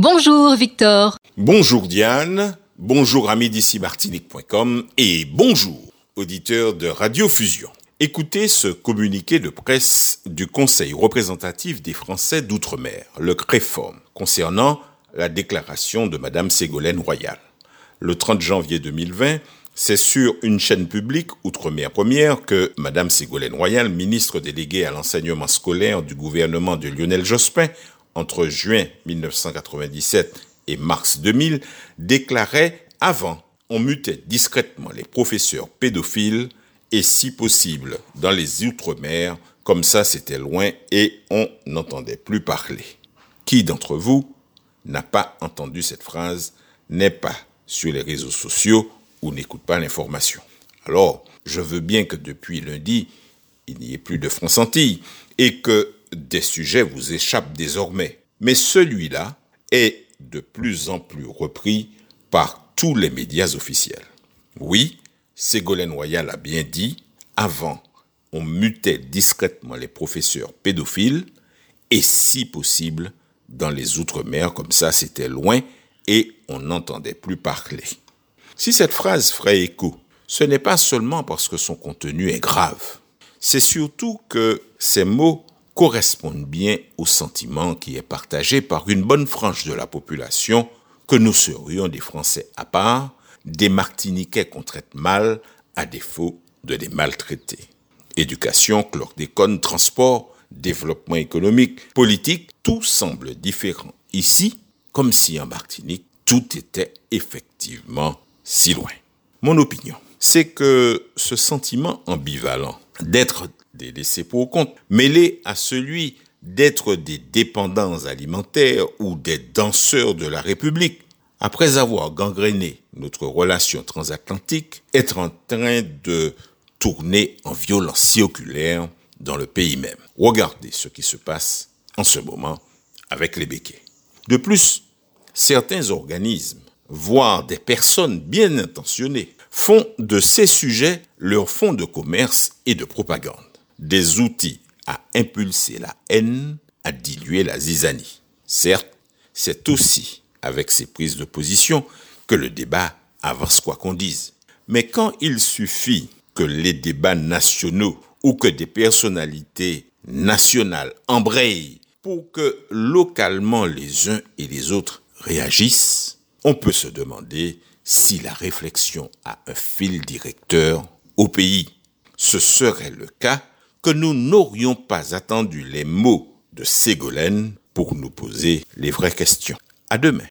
Bonjour Victor. Bonjour Diane, bonjour amis d'ici martinique.com et bonjour auditeurs de Radio Fusion. Écoutez ce communiqué de presse du Conseil représentatif des Français d'outre-mer, le CREFORM, concernant la déclaration de Madame Ségolène Royal. Le 30 janvier 2020, c'est sur une chaîne publique, Outre-mer Première, que Madame Ségolène Royal, ministre déléguée à l'enseignement scolaire du gouvernement de Lionel Jospin, entre juin 1997 et mars 2000, déclarait avant, on mutait discrètement les professeurs pédophiles et si possible dans les Outre-mer, comme ça c'était loin et on n'entendait plus parler. Qui d'entre vous n'a pas entendu cette phrase, n'est pas sur les réseaux sociaux ou n'écoute pas l'information? Alors, je veux bien que depuis lundi, il n'y ait plus de France Antilles et que des sujets vous échappent désormais. Mais celui-là est de plus en plus repris par tous les médias officiels. Oui, Ségolène Royal a bien dit, avant, on mutait discrètement les professeurs pédophiles et si possible dans les Outre-mer, comme ça c'était loin et on n'entendait plus parler. Si cette phrase ferait écho, ce n'est pas seulement parce que son contenu est grave, c'est surtout que ces mots correspondent bien au sentiment qui est partagé par une bonne frange de la population que nous serions des Français à part, des Martiniquais qu'on traite mal, à défaut de les maltraiter. Éducation, chlordécone, transport, développement économique, politique, tout semble différent ici, comme si en Martinique, tout était effectivement si loin. Mon opinion, c'est que ce sentiment ambivalent d'être des laissés pour compte, mêlé à celui d'être des dépendants alimentaires ou des danseurs de la République, après avoir gangréné notre relation transatlantique, être en train de tourner en violence circulaire dans le pays même. Regardez ce qui se passe en ce moment avec les béquets. De plus, certains organismes, voire des personnes bien intentionnées, font de ces sujets leur fonds de commerce et de propagande, des outils à impulser la haine, à diluer la zizanie. Certes, c'est aussi avec ces prises de position que le débat avance quoi qu'on dise. Mais quand il suffit que les débats nationaux ou que des personnalités nationales embrayent pour que localement les uns et les autres réagissent, on peut se demander si la réflexion a un fil directeur au pays. Ce serait le cas que nous n'aurions pas attendu les mots de Ségolène pour nous poser les vraies questions. À demain.